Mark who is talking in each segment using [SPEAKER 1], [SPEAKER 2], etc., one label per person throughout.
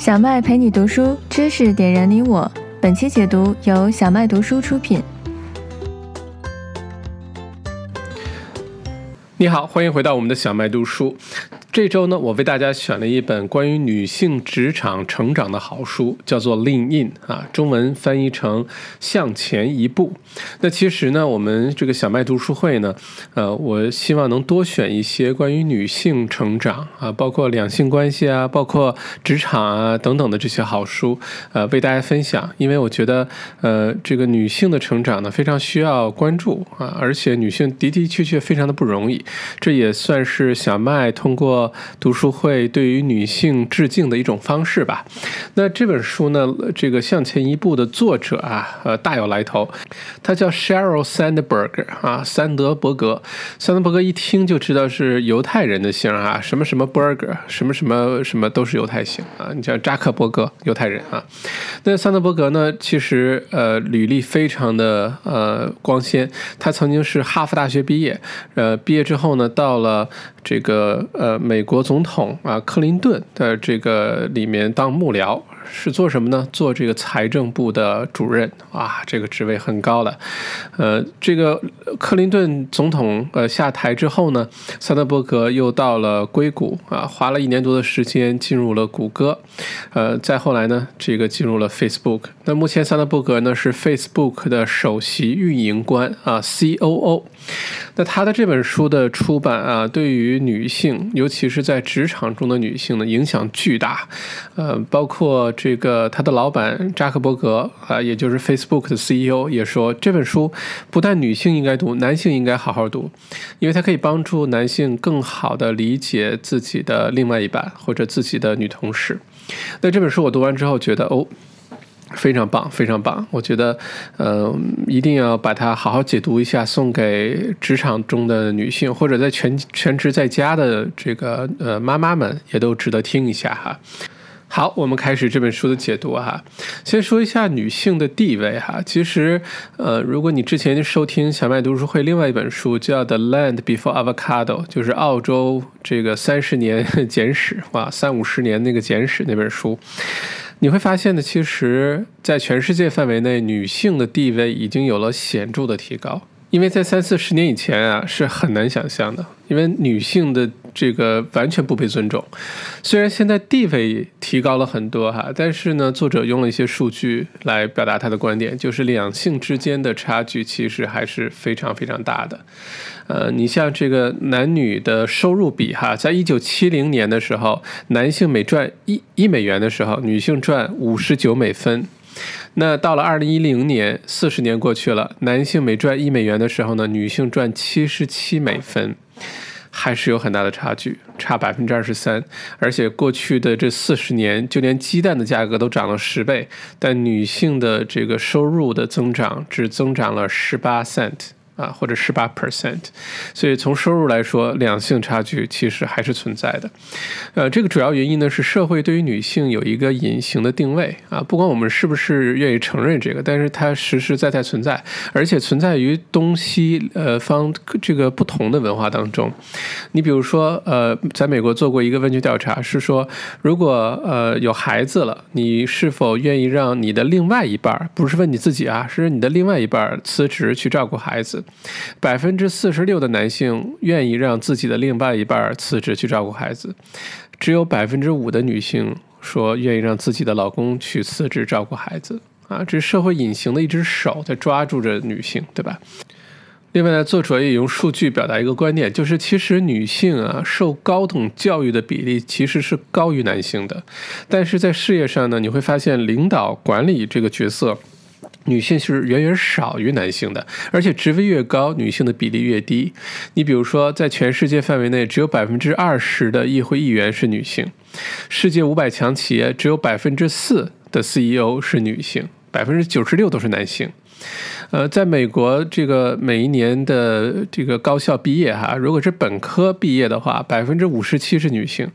[SPEAKER 1] 小麦陪你读书，知识点燃你我。本期解读由小麦读书出品。
[SPEAKER 2] 你好，欢迎回到我们的小麦读书。这周呢，我为大家选了一本关于女性职场成长的好书，叫做《Lean In》啊，中文翻译成“向前一步”。那其实呢，我们这个小麦读书会呢，呃，我希望能多选一些关于女性成长啊，包括两性关系啊，包括职场啊等等的这些好书，呃，为大家分享。因为我觉得，呃，这个女性的成长呢，非常需要关注啊，而且女性的的确确非常的不容易。这也算是小麦通过。读书会对于女性致敬的一种方式吧。那这本书呢，这个向前一步的作者啊，呃，大有来头。他叫 Sheryl Sandberg 啊，三德伯格。三德伯格一听就知道是犹太人的姓啊，什么什么 Berger，什么什么什么都是犹太姓啊。你像扎克伯格，犹太人啊。那桑德伯格呢，其实呃，履历非常的呃光鲜。他曾经是哈佛大学毕业，呃，毕业之后呢，到了这个呃。美国总统啊，克林顿的这个里面当幕僚。是做什么呢？做这个财政部的主任啊，这个职位很高了。呃，这个克林顿总统呃下台之后呢，桑德伯格又到了硅谷啊，花了一年多的时间进入了谷歌。呃，再后来呢，这个进入了 Facebook。那目前桑德伯格呢是 Facebook 的首席运营官啊，COO。那他的这本书的出版啊，对于女性，尤其是在职场中的女性呢，影响巨大。呃，包括。这个他的老板扎克伯格啊，也就是 Facebook 的 CEO 也说，这本书不但女性应该读，男性应该好好读，因为它可以帮助男性更好的理解自己的另外一半或者自己的女同事。那这本书我读完之后觉得哦，非常棒，非常棒。我觉得，嗯，一定要把它好好解读一下，送给职场中的女性或者在全全职在家的这个呃妈妈们，也都值得听一下哈。好，我们开始这本书的解读哈。先说一下女性的地位哈。其实，呃，如果你之前收听小麦读书会另外一本书叫《The Land Before Avocado》，就是澳洲这个三十年 简史哇，三五十年那个简史那本书，你会发现呢，其实，在全世界范围内，女性的地位已经有了显著的提高。因为在三四十年以前啊，是很难想象的，因为女性的这个完全不被尊重。虽然现在地位提高了很多哈，但是呢，作者用了一些数据来表达他的观点，就是两性之间的差距其实还是非常非常大的。呃，你像这个男女的收入比哈，在一九七零年的时候，男性每赚一一美元的时候，女性赚五十九美分。那到了二零一零年，四十年过去了，男性每赚一美元的时候呢，女性赚七十七美分，还是有很大的差距，差百分之二十三。而且过去的这四十年，就连鸡蛋的价格都涨了十倍，但女性的这个收入的增长只增长了十八 cent。啊，或者十八 percent，所以从收入来说，两性差距其实还是存在的。呃，这个主要原因呢是社会对于女性有一个隐形的定位啊，不管我们是不是愿意承认这个，但是它实实在在存在，而且存在于东西呃方这个不同的文化当中。你比如说，呃，在美国做过一个问卷调查，是说如果呃有孩子了，你是否愿意让你的另外一半，不是问你自己啊，是你的另外一半辞职去照顾孩子？百分之四十六的男性愿意让自己的另外一半辞职去照顾孩子，只有百分之五的女性说愿意让自己的老公去辞职照顾孩子。啊，这是社会隐形的一只手在抓住着女性，对吧？另外呢，作者也用数据表达一个观点，就是其实女性啊受高等教育的比例其实是高于男性的，但是在事业上呢，你会发现领导管理这个角色。女性是远远少于男性的，而且职位越高，女性的比例越低。你比如说，在全世界范围内，只有百分之二十的议会议员是女性；世界五百强企业只有百分之四的 CEO 是女性，百分之九十六都是男性。呃，在美国，这个每一年的这个高校毕业哈，如果是本科毕业的话，百分之五十七是女性。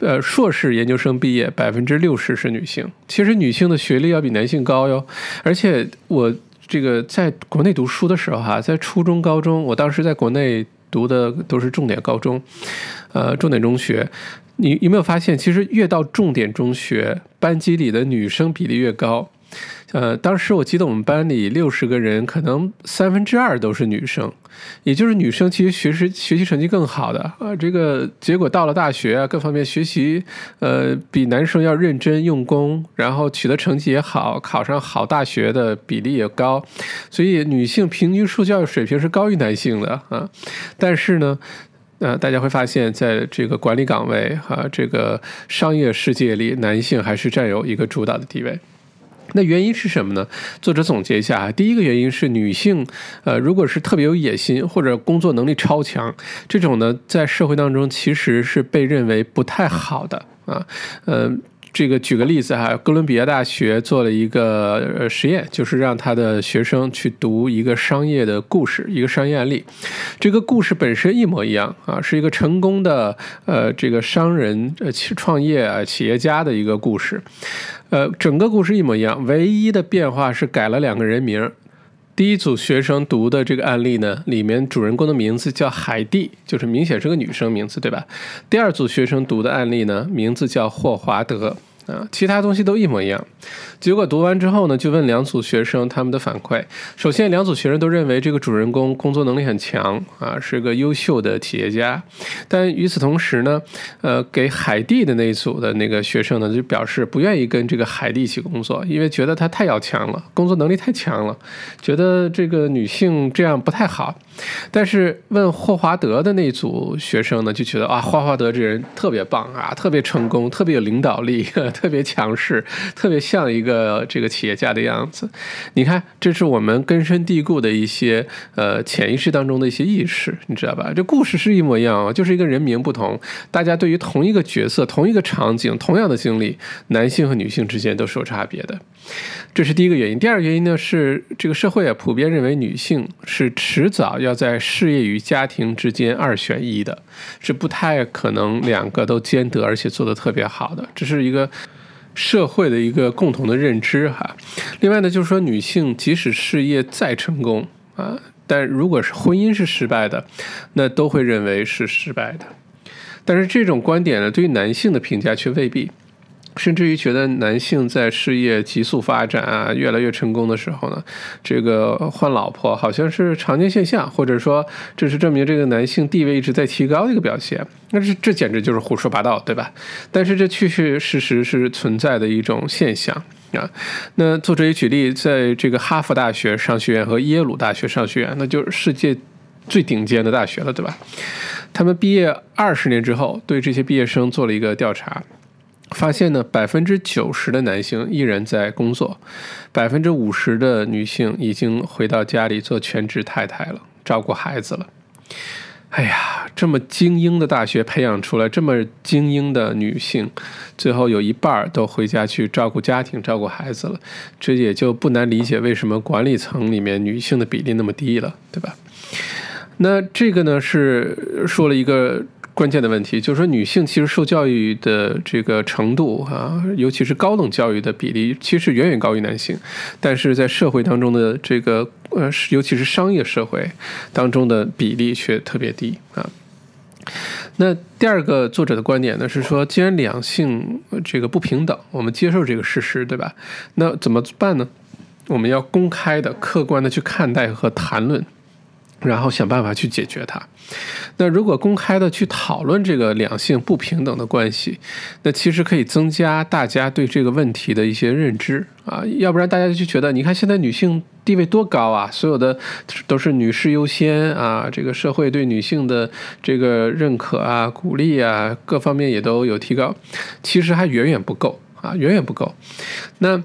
[SPEAKER 2] 呃，硕士研究生毕业百分之六十是女性。其实女性的学历要比男性高哟。而且我这个在国内读书的时候哈，在初中、高中，我当时在国内读的都是重点高中，呃，重点中学。你有没有发现，其实越到重点中学，班级里的女生比例越高？呃，当时我记得我们班里六十个人，可能三分之二都是女生，也就是女生其实学习学习成绩更好的啊。这个结果到了大学啊，各方面学习呃比男生要认真用功，然后取得成绩也好，考上好大学的比例也高，所以女性平均受教育水平是高于男性的啊。但是呢，呃，大家会发现在这个管理岗位和这个商业世界里，男性还是占有一个主导的地位。那原因是什么呢？作者总结一下，第一个原因是女性，呃，如果是特别有野心或者工作能力超强，这种呢，在社会当中其实是被认为不太好的啊，呃。这个举个例子哈，哥伦比亚大学做了一个呃实验，就是让他的学生去读一个商业的故事，一个商业案例。这个故事本身一模一样啊，是一个成功的呃这个商人呃创业啊企业家的一个故事。呃，整个故事一模一样，唯一的变化是改了两个人名。第一组学生读的这个案例呢，里面主人公的名字叫海蒂，就是明显是个女生名字，对吧？第二组学生读的案例呢，名字叫霍华德。啊，其他东西都一模一样。结果读完之后呢，就问两组学生他们的反馈。首先，两组学生都认为这个主人公工作能力很强啊，是个优秀的企业家。但与此同时呢，呃，给海蒂的那一组的那个学生呢，就表示不愿意跟这个海蒂一起工作，因为觉得她太要强了，工作能力太强了，觉得这个女性这样不太好。但是问霍华德的那组学生呢，就觉得啊，霍华德这人特别棒啊，特别成功，特别有领导力，特别强势，特别像一个这个企业家的样子。你看，这是我们根深蒂固的一些呃潜意识当中的一些意识，你知道吧？这故事是一模一样啊，就是一个人名不同，大家对于同一个角色、同一个场景、同样的经历，男性和女性之间都是有差别的。这是第一个原因。第二个原因呢，是这个社会啊普遍认为女性是迟早要要在事业与家庭之间二选一的，是不太可能两个都兼得，而且做得特别好的。这是一个社会的一个共同的认知哈。另外呢，就是说女性即使事业再成功啊，但如果是婚姻是失败的，那都会认为是失败的。但是这种观点呢，对于男性的评价却未必。甚至于觉得男性在事业急速发展啊，越来越成功的时候呢，这个换老婆好像是常见现象，或者说这是证明这个男性地位一直在提高的一个表现。那这这简直就是胡说八道，对吧？但是这确确实实是存在的一种现象啊。那作者也举例，在这个哈佛大学商学院和耶鲁大学商学院，那就是世界最顶尖的大学了，对吧？他们毕业二十年之后，对这些毕业生做了一个调查。发现呢，百分之九十的男性依然在工作，百分之五十的女性已经回到家里做全职太太了，照顾孩子了。哎呀，这么精英的大学培养出来这么精英的女性，最后有一半都回家去照顾家庭、照顾孩子了，这也就不难理解为什么管理层里面女性的比例那么低了，对吧？那这个呢，是说了一个。关键的问题就是说，女性其实受教育的这个程度啊，尤其是高等教育的比例，其实远远高于男性。但是在社会当中的这个呃，尤其是商业社会当中的比例却特别低啊。那第二个作者的观点呢，是说，既然两性这个不平等，我们接受这个事实，对吧？那怎么办呢？我们要公开的、客观的去看待和谈论。然后想办法去解决它。那如果公开的去讨论这个两性不平等的关系，那其实可以增加大家对这个问题的一些认知啊。要不然大家就觉得，你看现在女性地位多高啊，所有的都是女士优先啊，这个社会对女性的这个认可啊、鼓励啊，各方面也都有提高。其实还远远不够啊，远远不够。那。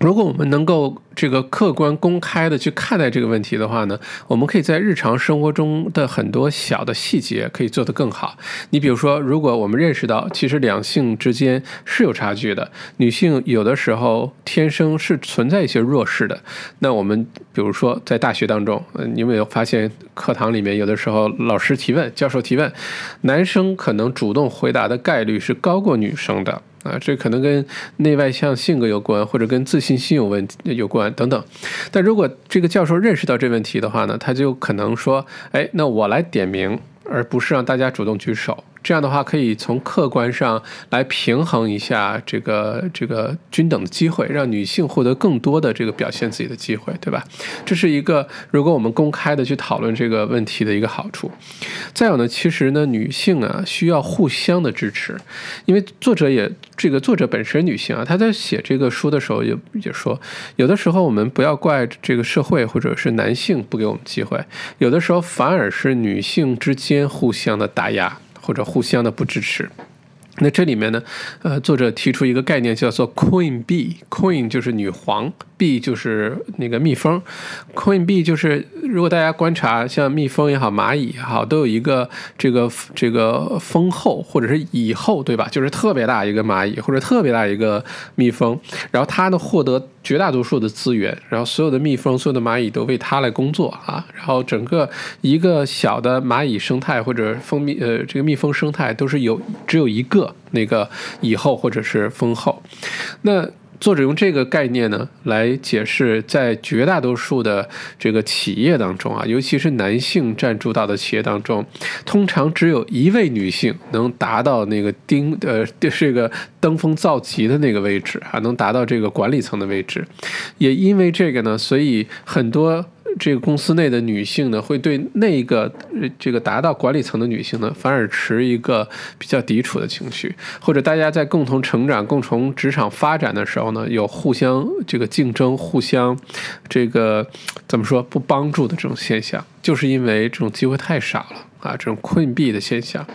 [SPEAKER 2] 如果我们能够这个客观公开的去看待这个问题的话呢，我们可以在日常生活中的很多小的细节可以做得更好。你比如说，如果我们认识到其实两性之间是有差距的，女性有的时候天生是存在一些弱势的，那我们比如说在大学当中，你有没有发现课堂里面有的时候老师提问、教授提问，男生可能主动回答的概率是高过女生的。啊，这可能跟内外向性格有关，或者跟自信心有问题有关等等。但如果这个教授认识到这问题的话呢，他就可能说：“哎，那我来点名，而不是让大家主动举手。”这样的话可以从客观上来平衡一下这个这个均等的机会，让女性获得更多的这个表现自己的机会，对吧？这是一个如果我们公开的去讨论这个问题的一个好处。再有呢，其实呢，女性啊需要互相的支持，因为作者也这个作者本身女性啊，她在写这个书的时候也也说，有的时候我们不要怪这个社会或者是男性不给我们机会，有的时候反而是女性之间互相的打压。或者互相的不支持，那这里面呢，呃，作者提出一个概念叫做 “Queen Bee”，Queen 就是女皇。，bee 就是那个蜜蜂，Queen bee” 就是如果大家观察，像蜜蜂也好，蚂蚁也好，都有一个这个这个蜂后或者是蚁后，对吧？就是特别大一个蚂蚁或者特别大一个蜜蜂，然后它呢获得绝大多数的资源，然后所有的蜜蜂、所有的蚂蚁都为它来工作啊，然后整个一个小的蚂蚁生态或者蜂蜜呃这个蜜蜂生态都是有只有一个那个蚁后或者是蜂后，那。作者用这个概念呢来解释，在绝大多数的这个企业当中啊，尤其是男性占主导的企业当中，通常只有一位女性能达到那个丁呃这个登峰造极的那个位置啊，能达到这个管理层的位置。也因为这个呢，所以很多。这个公司内的女性呢，会对那个这个达到管理层的女性呢，反而持一个比较抵触的情绪，或者大家在共同成长、共同职场发展的时候呢，有互相这个竞争、互相这个怎么说不帮助的这种现象，就是因为这种机会太少了啊，这种困闭的现象。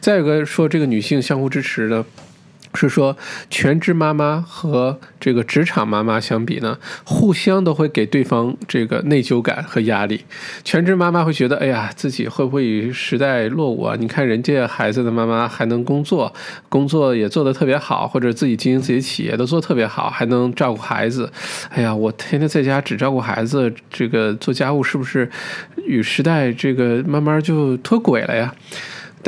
[SPEAKER 2] 再有个说这个女性相互支持呢。是说，全职妈妈和这个职场妈妈相比呢，互相都会给对方这个内疚感和压力。全职妈妈会觉得，哎呀，自己会不会与时代落伍啊？你看人家孩子的妈妈还能工作，工作也做得特别好，或者自己经营自己企业都做特别好，还能照顾孩子。哎呀，我天天在家只照顾孩子，这个做家务是不是与时代这个慢慢就脱轨了呀？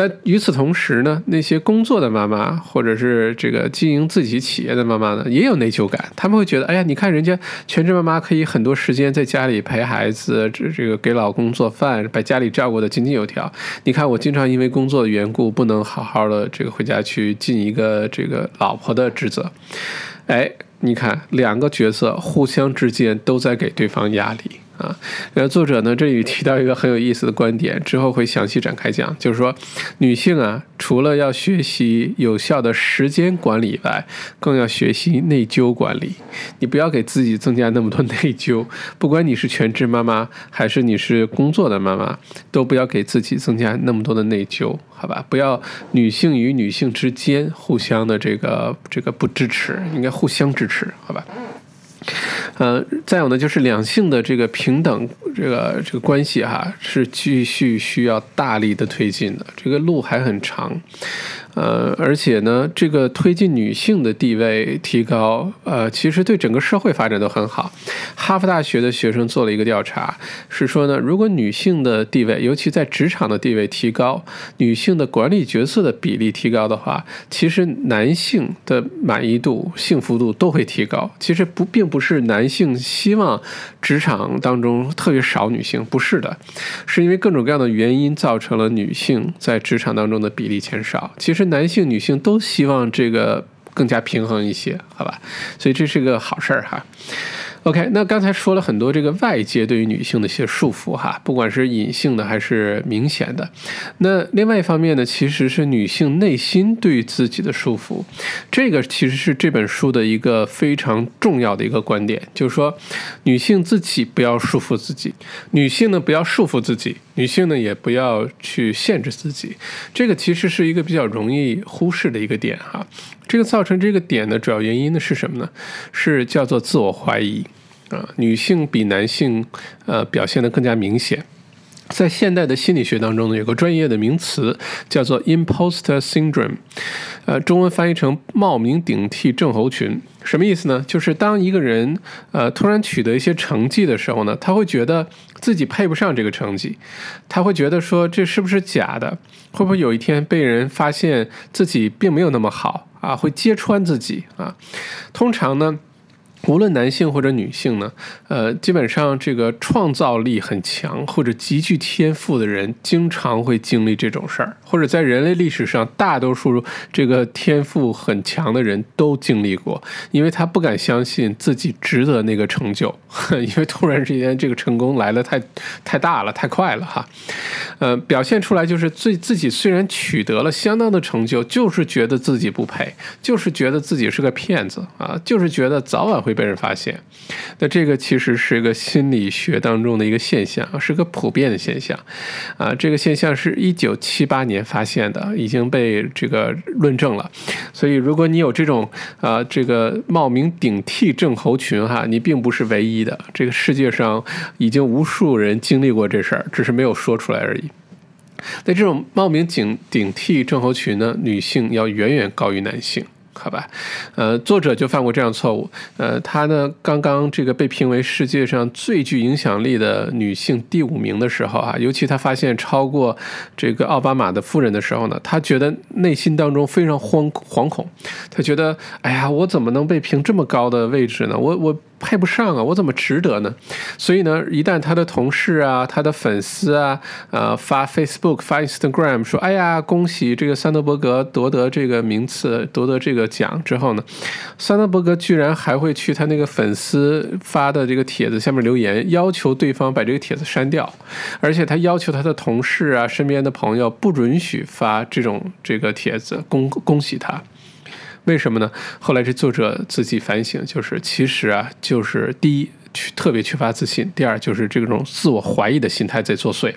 [SPEAKER 2] 但与此同时呢，那些工作的妈妈，或者是这个经营自己企业的妈妈呢，也有内疚感。他们会觉得，哎呀，你看人家全职妈妈可以很多时间在家里陪孩子，这这个给老公做饭，把家里照顾的井井有条。你看我经常因为工作的缘故，不能好好的这个回家去尽一个这个老婆的职责。哎，你看两个角色互相之间都在给对方压力。啊，然后作者呢这里提到一个很有意思的观点，之后会详细展开讲，就是说，女性啊，除了要学习有效的时间管理以外，更要学习内疚管理。你不要给自己增加那么多内疚，不管你是全职妈妈还是你是工作的妈妈，都不要给自己增加那么多的内疚，好吧？不要女性与女性之间互相的这个这个不支持，应该互相支持，好吧？呃，再有呢，就是两性的这个平等这个这个关系哈，是继续需要大力的推进的，这个路还很长。呃，而且呢，这个推进女性的地位提高，呃，其实对整个社会发展都很好。哈佛大学的学生做了一个调查，是说呢，如果女性的地位，尤其在职场的地位提高，女性的管理角色的比例提高的话，其实男性的满意度、幸福度都会提高。其实不，并不是男性希望职场当中特别少女性，不是的，是因为各种各样的原因造成了女性在职场当中的比例减少。其实。男性、女性都希望这个更加平衡一些，好吧？所以这是个好事儿哈。OK，那刚才说了很多这个外界对于女性的一些束缚哈，不管是隐性的还是明显的。那另外一方面呢，其实是女性内心对自己的束缚。这个其实是这本书的一个非常重要的一个观点，就是说女性自己不要束缚自己，女性呢不要束缚自己，女性呢也不要去限制自己。这个其实是一个比较容易忽视的一个点哈。这个造成这个点的主要原因呢是什么呢？是叫做自我怀疑啊，女性比男性呃表现的更加明显。在现代的心理学当中呢，有个专业的名词叫做 imposter syndrome，呃，中文翻译成冒名顶替症候群。什么意思呢？就是当一个人呃突然取得一些成绩的时候呢，他会觉得自己配不上这个成绩，他会觉得说这是不是假的？会不会有一天被人发现自己并没有那么好？啊，会揭穿自己啊。通常呢，无论男性或者女性呢，呃，基本上这个创造力很强或者极具天赋的人，经常会经历这种事儿，或者在人类历史上，大多数这个天赋很强的人都经历过，因为他不敢相信自己值得那个成就，因为突然之间这个成功来的太太大了，太快了哈，呃，表现出来就是自自己虽然取得了相当的成就，就是觉得自己不配，就是觉得自己是个骗子啊，就是觉得早晚会。会被人发现，那这个其实是一个心理学当中的一个现象，是个普遍的现象，啊，这个现象是一九七八年发现的，已经被这个论证了。所以，如果你有这种啊，这个冒名顶替症候群哈，你并不是唯一的，这个世界上已经无数人经历过这事儿，只是没有说出来而已。那这种冒名顶顶替症候群呢，女性要远远高于男性。好吧，呃，作者就犯过这样错误。呃，他呢刚刚这个被评为世界上最具影响力的女性第五名的时候啊，尤其他发现超过这个奥巴马的夫人的时候呢，他觉得内心当中非常惶惶恐。他觉得，哎呀，我怎么能被评这么高的位置呢？我我。配不上啊，我怎么值得呢？所以呢，一旦他的同事啊、他的粉丝啊，呃，发 Facebook、发 Instagram 说：“哎呀，恭喜这个桑德伯格夺得这个名次、夺得这个奖之后呢，桑德伯格居然还会去他那个粉丝发的这个帖子下面留言，要求对方把这个帖子删掉，而且他要求他的同事啊、身边的朋友不允许发这种这个帖子，恭恭喜他。”为什么呢？后来这作者自己反省，就是其实啊，就是第一，特别缺乏自信；第二，就是这种自我怀疑的心态在作祟。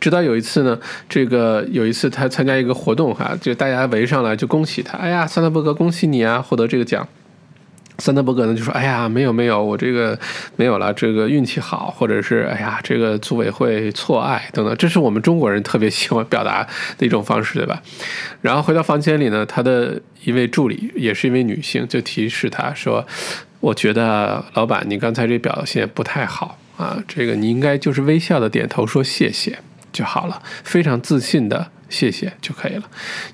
[SPEAKER 2] 直到有一次呢，这个有一次他参加一个活动哈，就大家围上来就恭喜他，哎呀，桑德伯格，恭喜你啊，获得这个奖。桑德伯格呢就说：“哎呀，没有没有，我这个没有了，这个运气好，或者是哎呀，这个组委会错爱等等，这是我们中国人特别喜欢表达的一种方式，对吧？”然后回到房间里呢，他的一位助理也是一位女性，就提示他说：“我觉得老板，你刚才这表现不太好啊，这个你应该就是微笑的点头说谢谢就好了，非常自信的。”谢谢就可以了，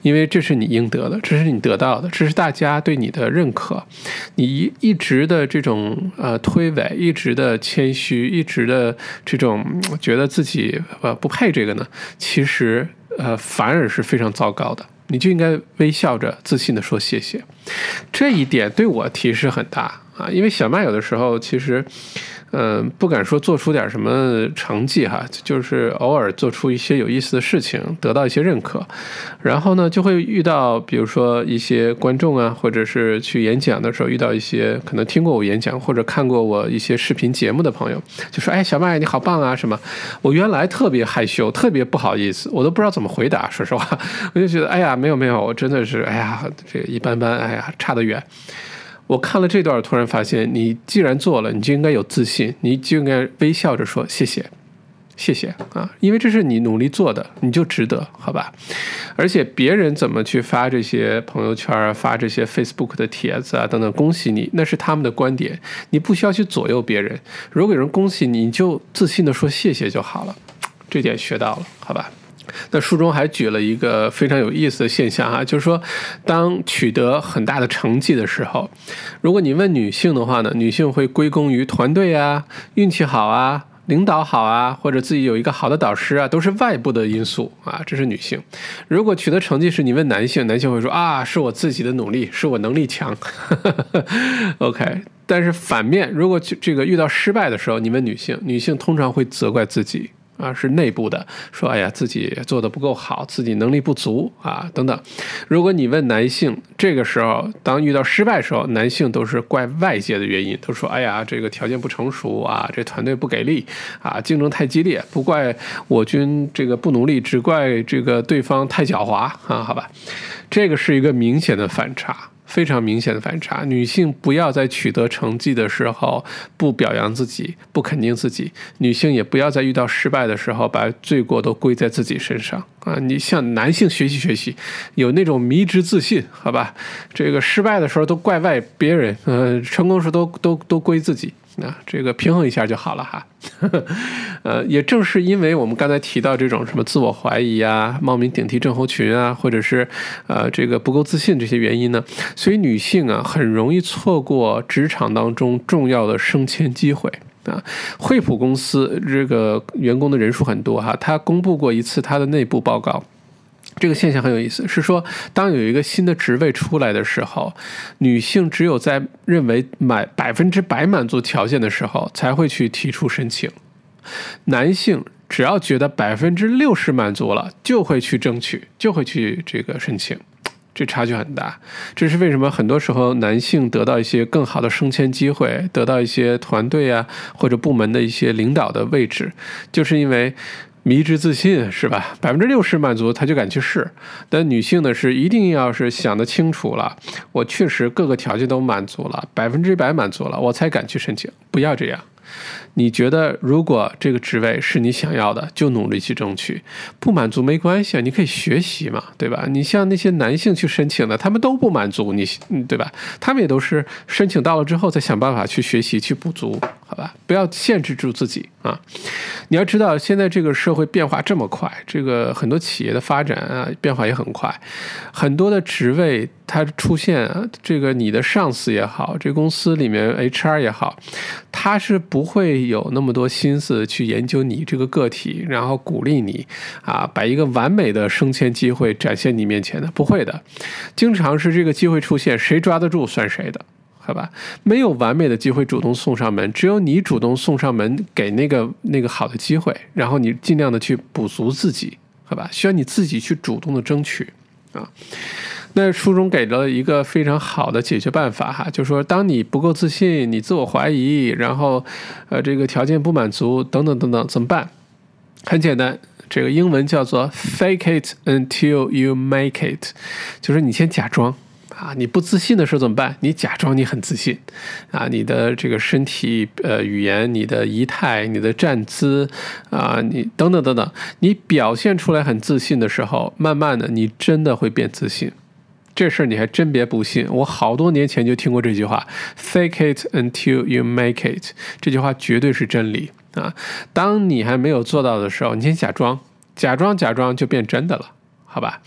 [SPEAKER 2] 因为这是你应得的，这是你得到的，这是大家对你的认可。你一一直的这种呃推诿，一直的谦虚，一直的这种觉得自己呃不配这个呢，其实呃反而是非常糟糕的。你就应该微笑着自信的说谢谢，这一点对我提示很大啊，因为小麦有的时候其实。嗯，不敢说做出点什么成绩哈，就是偶尔做出一些有意思的事情，得到一些认可，然后呢，就会遇到，比如说一些观众啊，或者是去演讲的时候遇到一些可能听过我演讲或者看过我一些视频节目的朋友，就说：“哎，小麦你好棒啊！”什么？我原来特别害羞，特别不好意思，我都不知道怎么回答。说实话，我就觉得，哎呀，没有没有，我真的是，哎呀，这个一般般，哎呀，差得远。我看了这段，突然发现，你既然做了，你就应该有自信，你就应该微笑着说谢谢，谢谢啊，因为这是你努力做的，你就值得，好吧？而且别人怎么去发这些朋友圈啊，发这些 Facebook 的帖子啊等等，恭喜你，那是他们的观点，你不需要去左右别人。如果有人恭喜你，你就自信的说谢谢就好了，这点学到了，好吧？那书中还举了一个非常有意思的现象啊，就是说，当取得很大的成绩的时候，如果你问女性的话呢，女性会归功于团队啊、运气好啊、领导好啊，或者自己有一个好的导师啊，都是外部的因素啊，这是女性。如果取得成绩是你问男性，男性会说啊，是我自己的努力，是我能力强。OK，但是反面，如果这个遇到失败的时候，你问女性，女性通常会责怪自己。啊，是内部的，说哎呀，自己做的不够好，自己能力不足啊，等等。如果你问男性，这个时候当遇到失败的时候，男性都是怪外界的原因，都说哎呀，这个条件不成熟啊，这团队不给力啊，竞争太激烈，不怪我军这个不努力，只怪这个对方太狡猾啊，好吧，这个是一个明显的反差。非常明显的反差，女性不要在取得成绩的时候不表扬自己、不肯定自己；女性也不要在遇到失败的时候把罪过都归在自己身上啊！你向男性学习学习，有那种迷之自信，好吧？这个失败的时候都怪外别人，呃，成功时都都都归自己啊，这个平衡一下就好了哈。呃，也正是因为我们刚才提到这种什么自我怀疑啊、冒名顶替症候群啊，或者是呃这个不够自信这些原因呢，所以女性啊很容易错过职场当中重要的升迁机会啊。惠普公司这个员工的人数很多哈，他公布过一次他的内部报告。这个现象很有意思，是说当有一个新的职位出来的时候，女性只有在认为满百分之百满足条件的时候，才会去提出申请；男性只要觉得百分之六十满足了，就会去争取，就会去这个申请。这差距很大，这是为什么？很多时候男性得到一些更好的升迁机会，得到一些团队啊或者部门的一些领导的位置，就是因为。迷之自信是吧？百分之六十满足他就敢去试，但女性呢是一定要是想得清楚了，我确实各个条件都满足了，百分之百满足了，我才敢去申请。不要这样。你觉得如果这个职位是你想要的，就努力去争取。不满足没关系啊，你可以学习嘛，对吧？你像那些男性去申请的，他们都不满足，你对吧？他们也都是申请到了之后再想办法去学习去补足，好吧？不要限制住自己啊！你要知道，现在这个社会变化这么快，这个很多企业的发展啊变化也很快，很多的职位。它出现，这个你的上司也好，这公司里面 HR 也好，他是不会有那么多心思去研究你这个个体，然后鼓励你啊，把一个完美的升迁机会展现你面前的，不会的。经常是这个机会出现，谁抓得住算谁的，好吧？没有完美的机会主动送上门，只有你主动送上门，给那个那个好的机会，然后你尽量的去补足自己，好吧？需要你自己去主动的争取啊。那书中给了一个非常好的解决办法哈，就是说，当你不够自信，你自我怀疑，然后，呃，这个条件不满足等等等等，怎么办？很简单，这个英文叫做 “fake it until you make it”，就是你先假装啊，你不自信的时候怎么办？你假装你很自信啊，你的这个身体呃语言、你的仪态、你的站姿啊，你等等等等，你表现出来很自信的时候，慢慢的你真的会变自信。这事儿你还真别不信，我好多年前就听过这句话，“Fake it until you make it”，这句话绝对是真理啊！当你还没有做到的时候，你先假装，假装，假装就变真的了。好吧，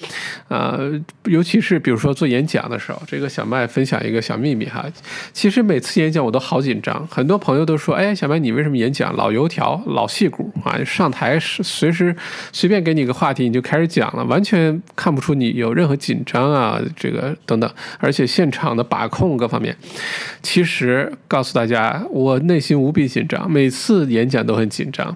[SPEAKER 2] 呃，尤其是比如说做演讲的时候，这个小麦分享一个小秘密哈。其实每次演讲我都好紧张，很多朋友都说：“哎，小麦你为什么演讲老油条、老戏骨啊？上台是随时随便给你个话题你就开始讲了，完全看不出你有任何紧张啊，这个等等，而且现场的把控各方面。”其实告诉大家，我内心无比紧张，每次演讲都很紧张。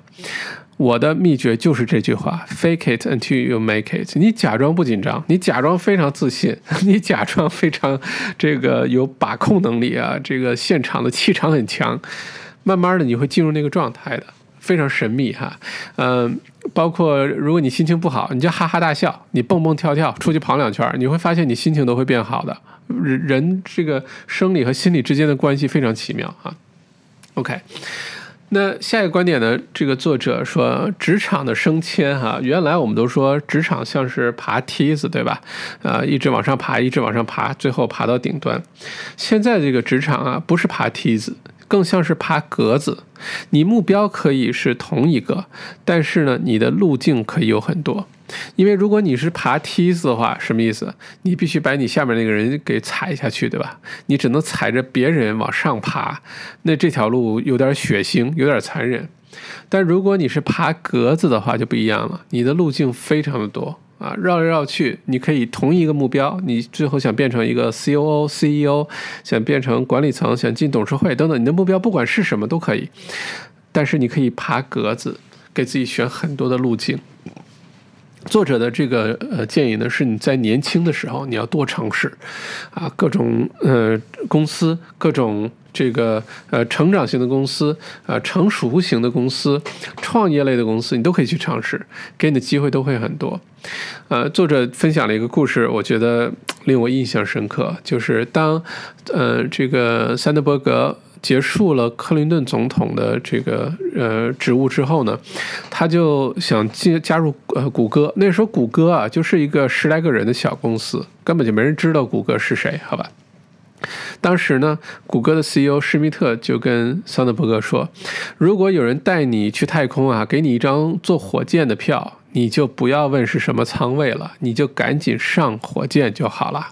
[SPEAKER 2] 我的秘诀就是这句话：Fake it until you make it。你假装不紧张，你假装非常自信，你假装非常这个有把控能力啊，这个现场的气场很强，慢慢的你会进入那个状态的，非常神秘哈。嗯，包括如果你心情不好，你就哈哈大笑，你蹦蹦跳跳出去跑两圈，你会发现你心情都会变好的。人这个生理和心理之间的关系非常奇妙啊。OK。那下一个观点呢？这个作者说，职场的升迁，哈，原来我们都说职场像是爬梯子，对吧？啊，一直往上爬，一直往上爬，最后爬到顶端。现在这个职场啊，不是爬梯子。更像是爬格子，你目标可以是同一个，但是呢，你的路径可以有很多。因为如果你是爬梯子的话，什么意思？你必须把你下面那个人给踩下去，对吧？你只能踩着别人往上爬，那这条路有点血腥，有点残忍。但如果你是爬格子的话，就不一样了，你的路径非常的多。啊，绕来绕去，你可以同一个目标，你最后想变成一个 C O O C E O，想变成管理层，想进董事会等等，你的目标不管是什么都可以，但是你可以爬格子，给自己选很多的路径。作者的这个呃建议呢，是你在年轻的时候你要多尝试，啊，各种呃公司，各种这个呃成长型的公司，呃成熟型的公司，创业类的公司，你都可以去尝试，给你的机会都会很多。呃，作者分享了一个故事，我觉得令我印象深刻，就是当呃这个桑德伯格。结束了克林顿总统的这个呃职务之后呢，他就想进加入呃谷歌。那时候谷歌啊就是一个十来个人的小公司，根本就没人知道谷歌是谁，好吧？当时呢，谷歌的 CEO 施密特就跟桑德伯格说：“如果有人带你去太空啊，给你一张坐火箭的票，你就不要问是什么舱位了，你就赶紧上火箭就好了。”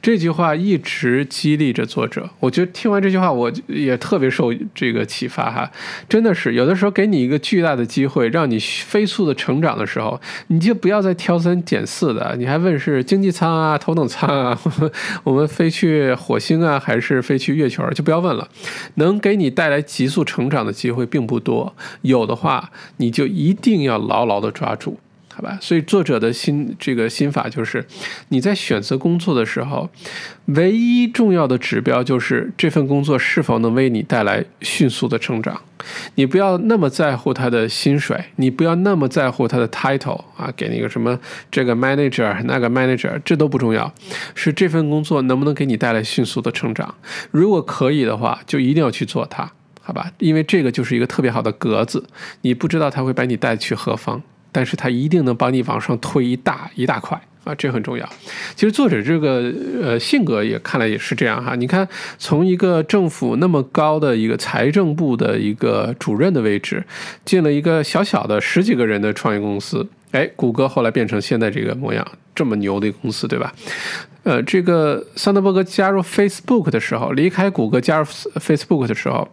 [SPEAKER 2] 这句话一直激励着作者。我觉得听完这句话，我也特别受这个启发哈。真的是有的时候给你一个巨大的机会，让你飞速的成长的时候，你就不要再挑三拣四的，你还问是经济舱啊、头等舱啊，我们飞去火星啊，还是飞去月球，就不要问了。能给你带来急速成长的机会并不多，有的话，你就一定要牢牢的抓住。好吧，所以作者的心这个心法就是，你在选择工作的时候，唯一重要的指标就是这份工作是否能为你带来迅速的成长。你不要那么在乎他的薪水，你不要那么在乎他的 title 啊，给你个什么这个 manager 那个 manager，这都不重要，是这份工作能不能给你带来迅速的成长。如果可以的话，就一定要去做它，好吧？因为这个就是一个特别好的格子，你不知道他会把你带去何方。但是他一定能帮你往上推一大一大块啊，这很重要。其实作者这个呃性格也看来也是这样哈。你看，从一个政府那么高的一个财政部的一个主任的位置，进了一个小小的十几个人的创业公司，哎，谷歌后来变成现在这个模样，这么牛的一个公司，对吧？呃，这个桑德伯格加入 Facebook 的时候，离开谷歌加入 Facebook 的时候，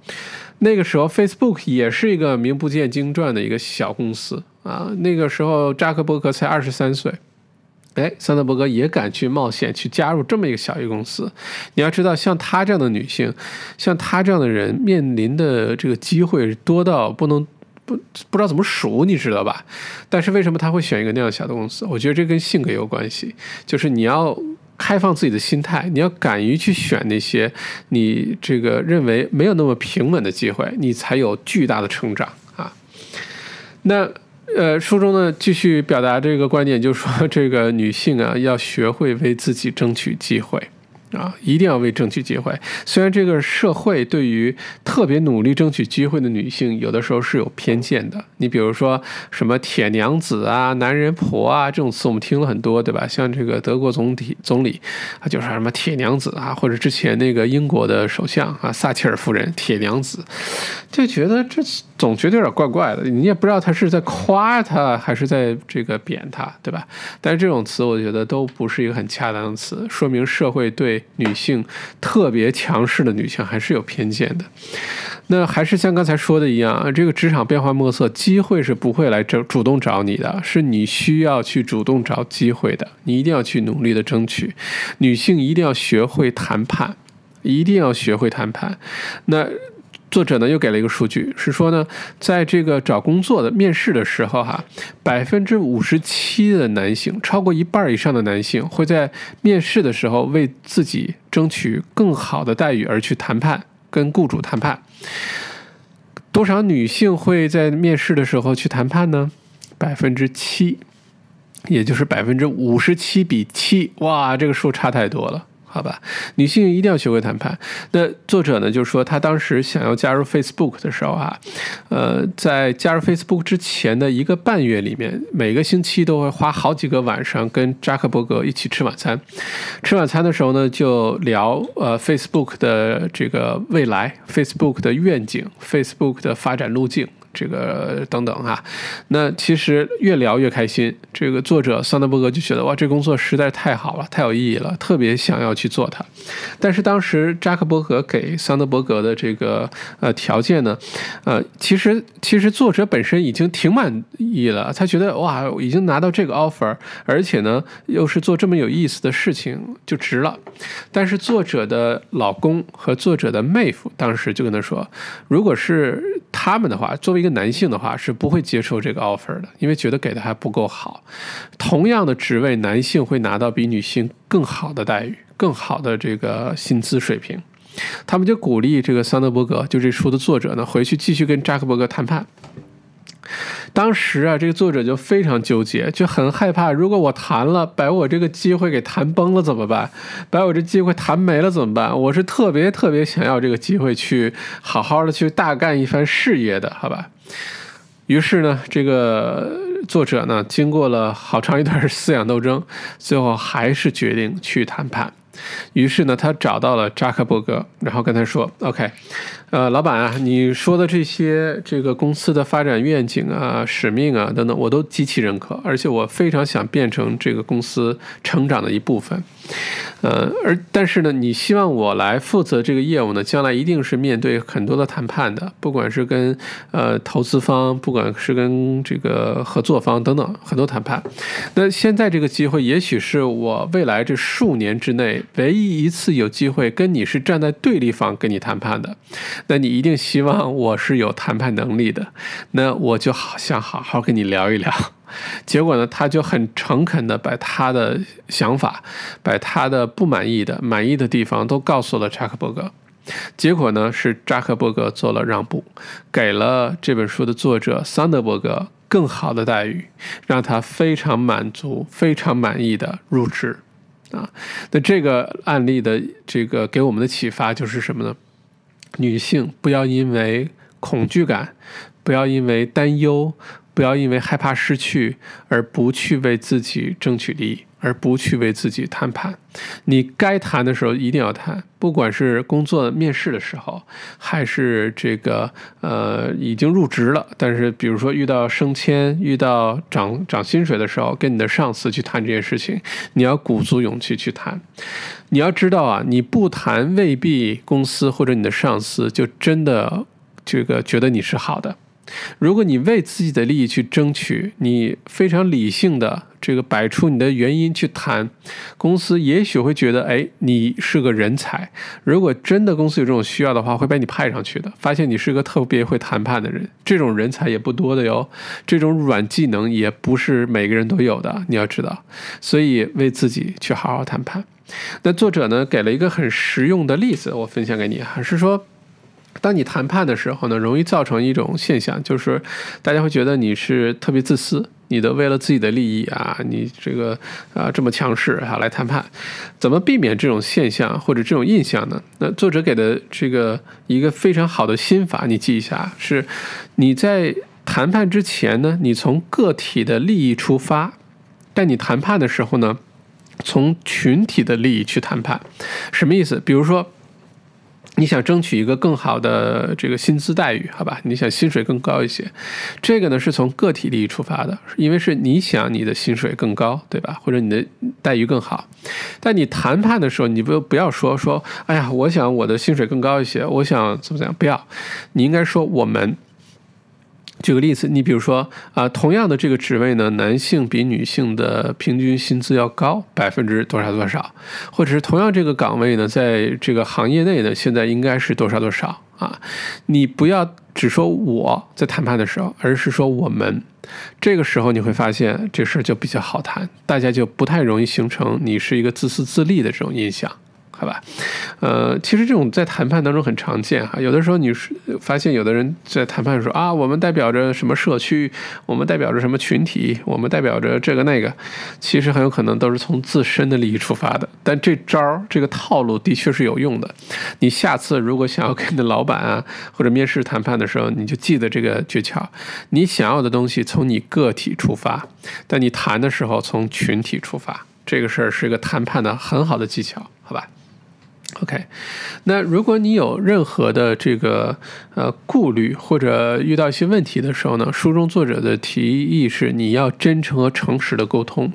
[SPEAKER 2] 那个时候 Facebook 也是一个名不见经传的一个小公司。啊，那个时候扎克伯格才二十三岁，哎，桑德伯格也敢去冒险去加入这么一个小一公司。你要知道，像她这样的女性，像她这样的人，面临的这个机会多到不能不不知道怎么数，你知道吧？但是为什么她会选一个那样小的公司？我觉得这跟性格有关系，就是你要开放自己的心态，你要敢于去选那些你这个认为没有那么平稳的机会，你才有巨大的成长啊。那。呃，书中呢继续表达这个观点，就是说这个女性啊，要学会为自己争取机会。啊，一定要为争取机会。虽然这个社会对于特别努力争取机会的女性，有的时候是有偏见的。你比如说什么“铁娘子”啊、“男人婆”啊这种词，我们听了很多，对吧？像这个德国总理总理，他就是什么“铁娘子”啊，或者之前那个英国的首相啊，撒切尔夫人“铁娘子”，就觉得这总觉得有点怪怪的。你也不知道他是在夸他，还是在这个贬他，对吧？但是这种词，我觉得都不是一个很恰当的词，说明社会对。女性特别强势的女性还是有偏见的，那还是像刚才说的一样，这个职场变幻莫测，机会是不会来主主动找你的，是你需要去主动找机会的，你一定要去努力的争取。女性一定要学会谈判，一定要学会谈判。那。作者呢又给了一个数据，是说呢，在这个找工作的面试的时候，哈，百分之五十七的男性，超过一半以上的男性会在面试的时候为自己争取更好的待遇而去谈判，跟雇主谈判。多少女性会在面试的时候去谈判呢？百分之七，也就是百分之五十七比七，哇，这个数差太多了。好吧，女性一定要学会谈判。那作者呢，就是说他当时想要加入 Facebook 的时候啊，呃，在加入 Facebook 之前的一个半月里面，每个星期都会花好几个晚上跟扎克伯格一起吃晚餐。吃晚餐的时候呢，就聊呃 Facebook 的这个未来，Facebook 的愿景，Facebook 的发展路径。这个等等哈，那其实越聊越开心。这个作者桑德伯格就觉得哇，这工作实在太好了，太有意义了，特别想要去做它。但是当时扎克伯格给桑德伯格的这个呃条件呢，呃，其实其实作者本身已经挺满意了，他觉得哇，已经拿到这个 offer，而且呢又是做这么有意思的事情，就值了。但是作者的老公和作者的妹夫当时就跟他说，如果是他们的话，作为一个男性的话是不会接受这个 offer 的，因为觉得给的还不够好。同样的职位，男性会拿到比女性更好的待遇、更好的这个薪资水平。他们就鼓励这个桑德伯格，就这书的作者呢，回去继续跟扎克伯格谈判。当时啊，这个作者就非常纠结，就很害怕，如果我谈了，把我这个机会给谈崩了怎么办？把我这机会谈没了怎么办？我是特别特别想要这个机会去好好的去大干一番事业的，好吧？于是呢，这个作者呢，经过了好长一段思想斗争，最后还是决定去谈判。于是呢，他找到了扎克伯格，然后跟他说：“OK，呃，老板啊，你说的这些这个公司的发展愿景啊、使命啊等等，我都极其认可，而且我非常想变成这个公司成长的一部分。呃，而但是呢，你希望我来负责这个业务呢，将来一定是面对很多的谈判的，不管是跟呃投资方，不管是跟这个合作方等等，很多谈判。那现在这个机会，也许是我未来这数年之内唯一一次有机会跟你是站在对立方跟你谈判的。那你一定希望我是有谈判能力的，那我就好想好好跟你聊一聊。结果呢，他就很诚恳的把他的想法，把他的不满意的、满意的地方都告诉了扎克伯格。结果呢，是扎克伯格做了让步，给了这本书的作者桑德伯格更好的待遇，让他非常满足、非常满意的入职。啊，那这个案例的这个给我们的启发就是什么呢？女性不要因为恐惧感，不要因为担忧。不要因为害怕失去而不去为自己争取利益，而不去为自己谈判。你该谈的时候一定要谈，不管是工作面试的时候，还是这个呃已经入职了，但是比如说遇到升迁、遇到涨涨薪水的时候，跟你的上司去谈这件事情，你要鼓足勇气去谈。你要知道啊，你不谈，未必公司或者你的上司就真的这个觉得你是好的。如果你为自己的利益去争取，你非常理性的这个摆出你的原因去谈，公司也许会觉得，哎，你是个人才。如果真的公司有这种需要的话，会把你派上去的。发现你是个特别会谈判的人，这种人才也不多的哟。这种软技能也不是每个人都有的，你要知道。所以为自己去好好谈判。那作者呢，给了一个很实用的例子，我分享给你，还是说。当你谈判的时候呢，容易造成一种现象，就是大家会觉得你是特别自私，你的为了自己的利益啊，你这个啊这么强势啊来谈判，怎么避免这种现象或者这种印象呢？那作者给的这个一个非常好的心法，你记一下，是你在谈判之前呢，你从个体的利益出发，但你谈判的时候呢，从群体的利益去谈判，什么意思？比如说。你想争取一个更好的这个薪资待遇，好吧？你想薪水更高一些，这个呢是从个体利益出发的，因为是你想你的薪水更高，对吧？或者你的待遇更好。但你谈判的时候，你不不要说说，哎呀，我想我的薪水更高一些，我想怎么怎么样？不要，你应该说我们。举个例子，你比如说啊，同样的这个职位呢，男性比女性的平均薪资要高百分之多少多少，或者是同样这个岗位呢，在这个行业内呢，现在应该是多少多少啊？你不要只说我在谈判的时候，而是说我们。这个时候你会发现这事儿就比较好谈，大家就不太容易形成你是一个自私自利的这种印象。好吧，呃，其实这种在谈判当中很常见哈。有的时候你是发现有的人在谈判说啊，我们代表着什么社区，我们代表着什么群体，我们代表着这个那个，其实很有可能都是从自身的利益出发的。但这招儿这个套路的确是有用的。你下次如果想要跟你的老板啊或者面试谈判的时候，你就记得这个诀窍。你想要的东西从你个体出发，但你谈的时候从群体出发，这个事儿是一个谈判的很好的技巧，好吧？OK，那如果你有任何的这个呃顾虑或者遇到一些问题的时候呢，书中作者的提议是你要真诚和诚实的沟通。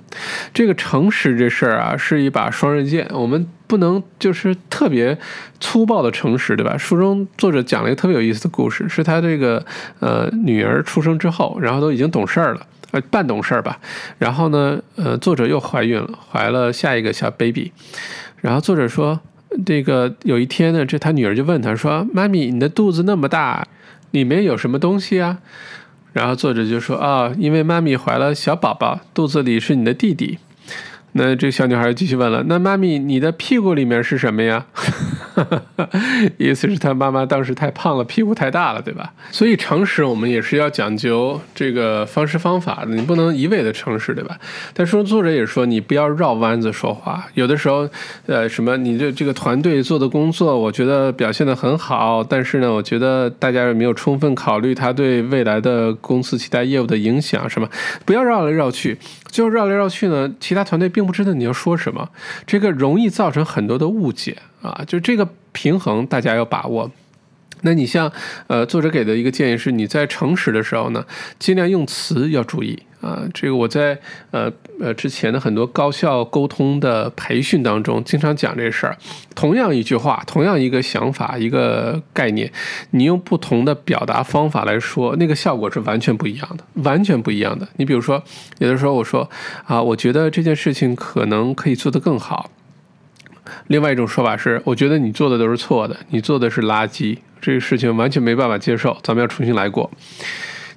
[SPEAKER 2] 这个诚实这事儿啊是一把双刃剑，我们不能就是特别粗暴的诚实，对吧？书中作者讲了一个特别有意思的故事，是他这个呃女儿出生之后，然后都已经懂事儿了，呃半懂事儿吧，然后呢呃作者又怀孕了，怀了下一个小 baby，然后作者说。这个有一天呢，这他女儿就问他说：“妈咪，你的肚子那么大，里面有什么东西啊？”然后作者就说：“啊，因为妈咪怀了小宝宝，肚子里是你的弟弟。”那这个小女孩继续问了：“那妈咪，你的屁股里面是什么呀？” 意思是他妈妈当时太胖了，屁股太大了，对吧？所以诚实我们也是要讲究这个方式方法的，你不能一味的诚实，对吧？但是作者也说，你不要绕弯子说话。有的时候，呃，什么，你这这个团队做的工作，我觉得表现的很好，但是呢，我觉得大家没有充分考虑他对未来的公司其他业务的影响，什么，不要绕来绕去。最后绕来绕去呢，其他团队并不知道你要说什么，这个容易造成很多的误解啊！就这个平衡，大家要把握。那你像，呃，作者给的一个建议是，你在诚实的时候呢，尽量用词要注意啊。这个我在呃呃之前的很多高效沟通的培训当中，经常讲这事儿。同样一句话，同样一个想法，一个概念，你用不同的表达方法来说，那个效果是完全不一样的，完全不一样的。你比如说，有的时候我说啊，我觉得这件事情可能可以做得更好。另外一种说法是，我觉得你做的都是错的，你做的是垃圾。这个事情完全没办法接受，咱们要重新来过。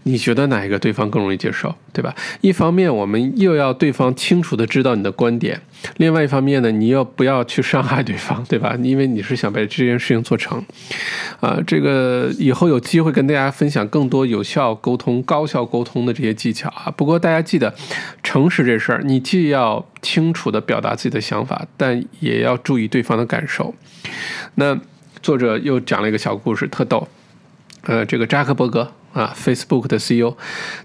[SPEAKER 2] 你觉得哪一个对方更容易接受，对吧？一方面，我们又要对方清楚的知道你的观点；另外一方面呢，你又不要去伤害对方，对吧？因为你是想把这件事情做成。啊，这个以后有机会跟大家分享更多有效沟通、高效沟通的这些技巧啊。不过大家记得，诚实这事儿，你既要清楚的表达自己的想法，但也要注意对方的感受。那。作者又讲了一个小故事，特逗。呃，这个扎克伯格啊，Facebook 的 CEO，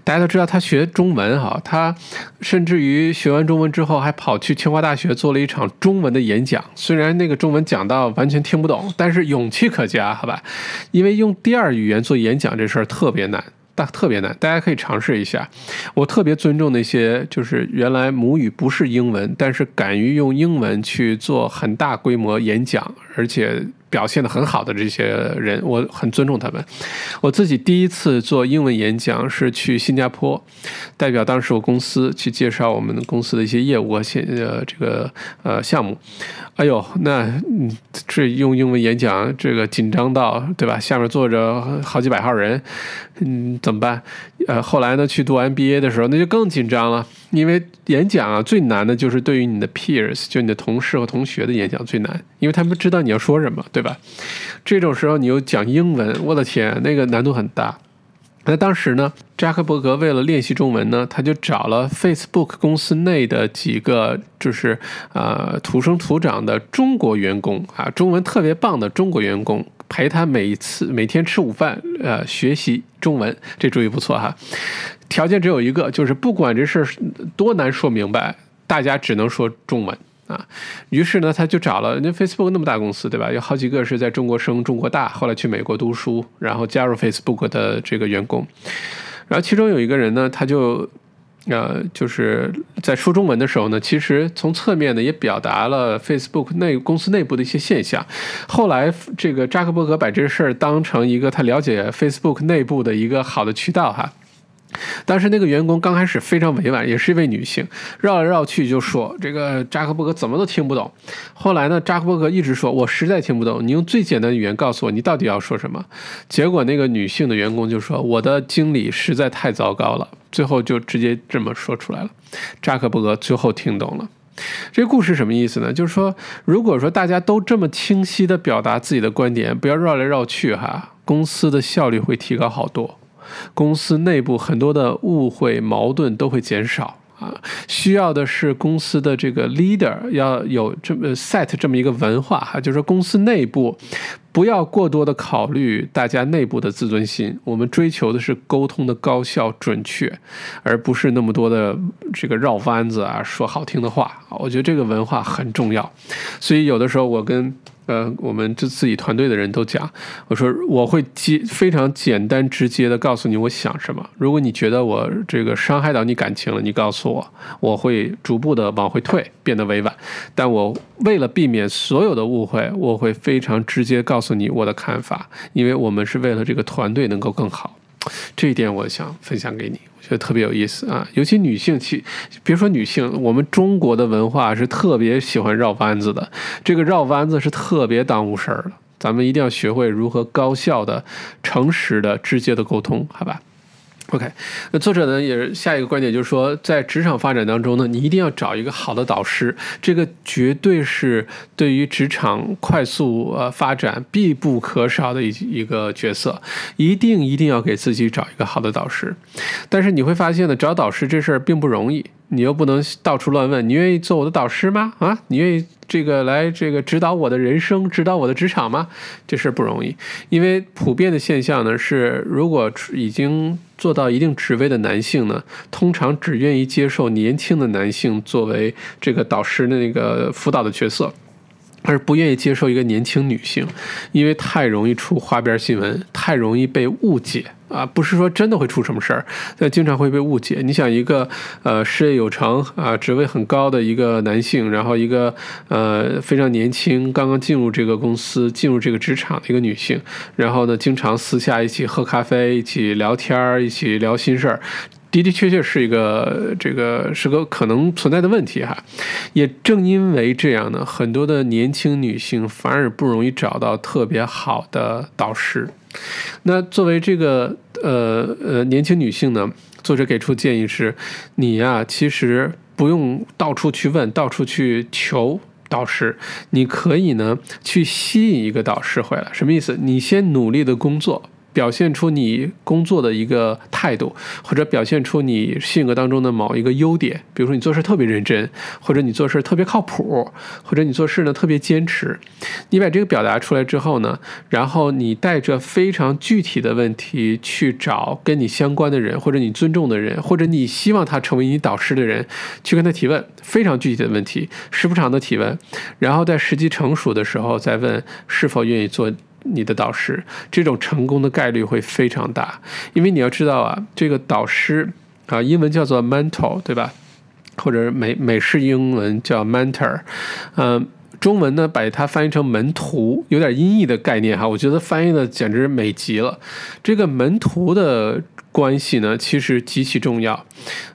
[SPEAKER 2] 大家都知道他学中文哈，他甚至于学完中文之后，还跑去清华大学做了一场中文的演讲。虽然那个中文讲到完全听不懂，但是勇气可嘉，好吧？因为用第二语言做演讲这事儿特别难。大特别难，大家可以尝试一下。我特别尊重那些就是原来母语不是英文，但是敢于用英文去做很大规模演讲，而且表现的很好的这些人，我很尊重他们。我自己第一次做英文演讲是去新加坡，代表当时我公司去介绍我们公司的一些业务和现呃这个呃项目。哎呦，那这用英文演讲，这个紧张到对吧？下面坐着好几百号人，嗯，怎么办？呃，后来呢，去读 MBA 的时候，那就更紧张了，因为演讲啊，最难的就是对于你的 peers，就你的同事和同学的演讲最难，因为他们知道你要说什么，对吧？这种时候你又讲英文，我的天，那个难度很大。那当时呢，扎克伯格为了练习中文呢，他就找了 Facebook 公司内的几个就是呃土生土长的中国员工啊，中文特别棒的中国员工，陪他每次每天吃午饭，呃，学习中文，这主意不错哈。条件只有一个，就是不管这事儿多难说明白，大家只能说中文。啊，于是呢，他就找了，那 Facebook 那么大公司，对吧？有好几个是在中国生、中国大，后来去美国读书，然后加入 Facebook 的这个员工。然后其中有一个人呢，他就呃，就是在说中文的时候呢，其实从侧面呢也表达了 Facebook 内公司内部的一些现象。后来这个扎克伯格把这事儿当成一个他了解 Facebook 内部的一个好的渠道哈。当时那个员工刚开始非常委婉，也是一位女性，绕来绕去就说这个扎克伯格怎么都听不懂。后来呢，扎克伯格一直说：“我实在听不懂，你用最简单的语言告诉我，你到底要说什么。”结果那个女性的员工就说：“我的经理实在太糟糕了。”最后就直接这么说出来了。扎克伯格最后听懂了。这故事什么意思呢？就是说，如果说大家都这么清晰地表达自己的观点，不要绕来绕去哈，公司的效率会提高好多。公司内部很多的误会、矛盾都会减少啊，需要的是公司的这个 leader 要有这么 set 这么一个文化哈，就是说公司内部不要过多的考虑大家内部的自尊心，我们追求的是沟通的高效准确，而不是那么多的这个绕弯子啊，说好听的话我觉得这个文化很重要，所以有的时候我跟。呃，我们这自己团队的人都讲，我说我会简非常简单直接的告诉你我想什么。如果你觉得我这个伤害到你感情了，你告诉我，我会逐步的往回退，变得委婉。但我为了避免所有的误会，我会非常直接告告诉你我的看法，因为我们是为了这个团队能够更好。这一点我想分享给你。我觉得特别有意思啊，尤其女性，其别说女性，我们中国的文化是特别喜欢绕弯子的。这个绕弯子是特别耽误事儿的。咱们一定要学会如何高效的、诚实的、直接的沟通，好吧？OK，那作者呢也是下一个观点，就是说，在职场发展当中呢，你一定要找一个好的导师，这个绝对是对于职场快速呃发展必不可少的一一个角色，一定一定要给自己找一个好的导师。但是你会发现呢，找导师这事儿并不容易。你又不能到处乱问，你愿意做我的导师吗？啊，你愿意这个来这个指导我的人生，指导我的职场吗？这事儿不容易，因为普遍的现象呢是，如果已经做到一定职位的男性呢，通常只愿意接受年轻的男性作为这个导师的那个辅导的角色。而不愿意接受一个年轻女性，因为太容易出花边新闻，太容易被误解啊！不是说真的会出什么事儿，但经常会被误解。你想一个呃事业有成啊，职位很高的一个男性，然后一个呃非常年轻，刚刚进入这个公司、进入这个职场的一个女性，然后呢，经常私下一起喝咖啡、一起聊天儿、一起聊心事儿。的的确确是一个这个是个可能存在的问题哈，也正因为这样呢，很多的年轻女性反而不容易找到特别好的导师。那作为这个呃呃年轻女性呢，作者给出建议是，你呀其实不用到处去问，到处去求导师，你可以呢去吸引一个导师回来。什么意思？你先努力的工作。表现出你工作的一个态度，或者表现出你性格当中的某一个优点，比如说你做事特别认真，或者你做事特别靠谱，或者你做事呢特别坚持。你把这个表达出来之后呢，然后你带着非常具体的问题去找跟你相关的人，或者你尊重的人，或者你希望他成为你导师的人，去跟他提问，非常具体的问题，时不常的提问，然后在时机成熟的时候再问是否愿意做。你的导师，这种成功的概率会非常大，因为你要知道啊，这个导师啊，英文叫做 mentor，对吧？或者美美式英文叫 mentor，嗯，中文呢把它翻译成门徒，有点音译的概念哈，我觉得翻译的简直美极了。这个门徒的关系呢，其实极其重要。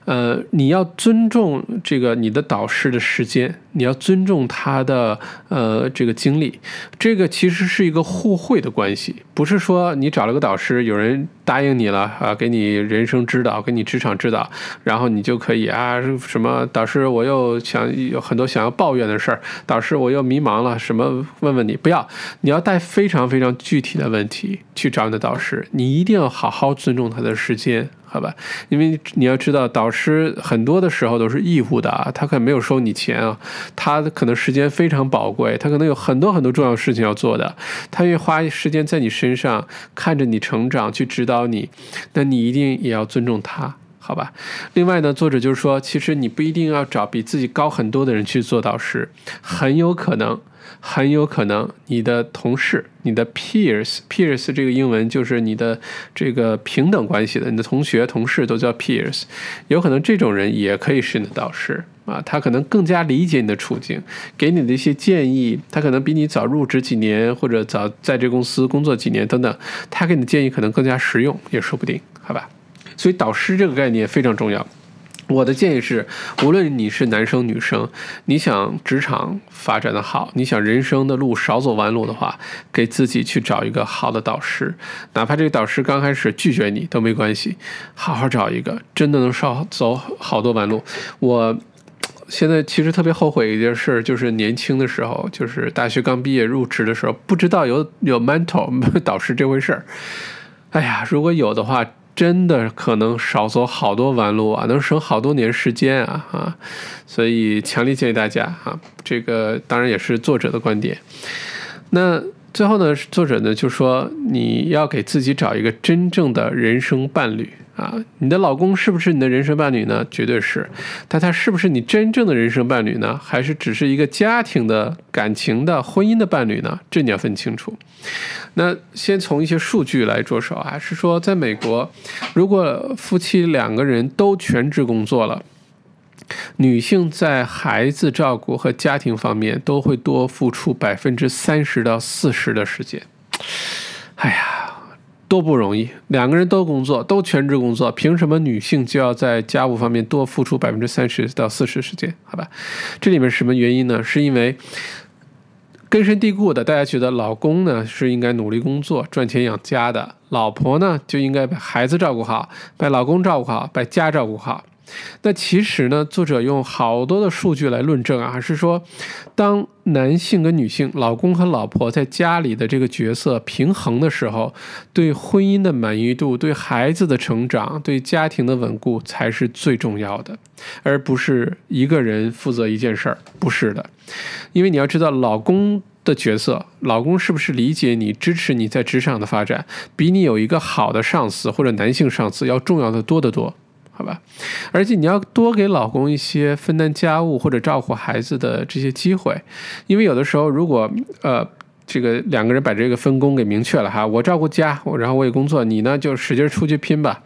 [SPEAKER 2] 呃，你要尊重这个你的导师的时间，你要尊重他的呃这个经历，这个其实是一个互惠的关系，不是说你找了个导师，有人答应你了啊，给你人生指导，给你职场指导，然后你就可以啊什么导师，我又想有很多想要抱怨的事儿，导师我又迷茫了，什么问问你，不要，你要带非常非常具体的问题去找你的导师，你一定要好好尊重他的时间。好吧，因为你要知道，导师很多的时候都是义务的啊，他可能没有收你钱啊，他可能时间非常宝贵，他可能有很多很多重要事情要做的，他愿意花时间在你身上，看着你成长，去指导你，那你一定也要尊重他，好吧？另外呢，作者就是说，其实你不一定要找比自己高很多的人去做导师，很有可能。很有可能你的同事、你的 peers，peers 这个英文就是你的这个平等关系的，你的同学、同事都叫 peers，有可能这种人也可以是你的导师啊，他可能更加理解你的处境，给你的一些建议，他可能比你早入职几年或者早在这公司工作几年等等，他给你的建议可能更加实用，也说不定，好吧？所以导师这个概念非常重要。我的建议是，无论你是男生女生，你想职场发展的好，你想人生的路少走弯路的话，给自己去找一个好的导师，哪怕这个导师刚开始拒绝你都没关系，好好找一个，真的能少走好多弯路。我现在其实特别后悔一件事，就是年轻的时候，就是大学刚毕业入职的时候，不知道有有 mentor 导师这回事儿。哎呀，如果有的话。真的可能少走好多弯路啊，能省好多年时间啊啊！所以强烈建议大家啊，这个当然也是作者的观点。那最后呢，作者呢就说你要给自己找一个真正的人生伴侣。啊，你的老公是不是你的人生伴侣呢？绝对是，但他是不是你真正的人生伴侣呢？还是只是一个家庭的感情的婚姻的伴侣呢？这你要分清楚。那先从一些数据来着手啊，是说在美国，如果夫妻两个人都全职工作了，女性在孩子照顾和家庭方面都会多付出百分之三十到四十的时间。哎呀。多不容易，两个人都工作，都全职工作，凭什么女性就要在家务方面多付出百分之三十到四十时间？好吧，这里面什么原因呢？是因为根深蒂固的，大家觉得老公呢是应该努力工作赚钱养家的，老婆呢就应该把孩子照顾好，把老公照顾好，把家照顾好。那其实呢，作者用好多的数据来论证啊，是说，当男性跟女性、老公和老婆在家里的这个角色平衡的时候，对婚姻的满意度、对孩子的成长、对家庭的稳固才是最重要的，而不是一个人负责一件事儿，不是的。因为你要知道，老公的角色，老公是不是理解你、支持你在职场的发展，比你有一个好的上司或者男性上司要重要的多得多。好吧，而且你要多给老公一些分担家务或者照顾孩子的这些机会，因为有的时候如果呃这个两个人把这个分工给明确了哈，我照顾家，我然后我也工作，你呢就使劲出去拼吧。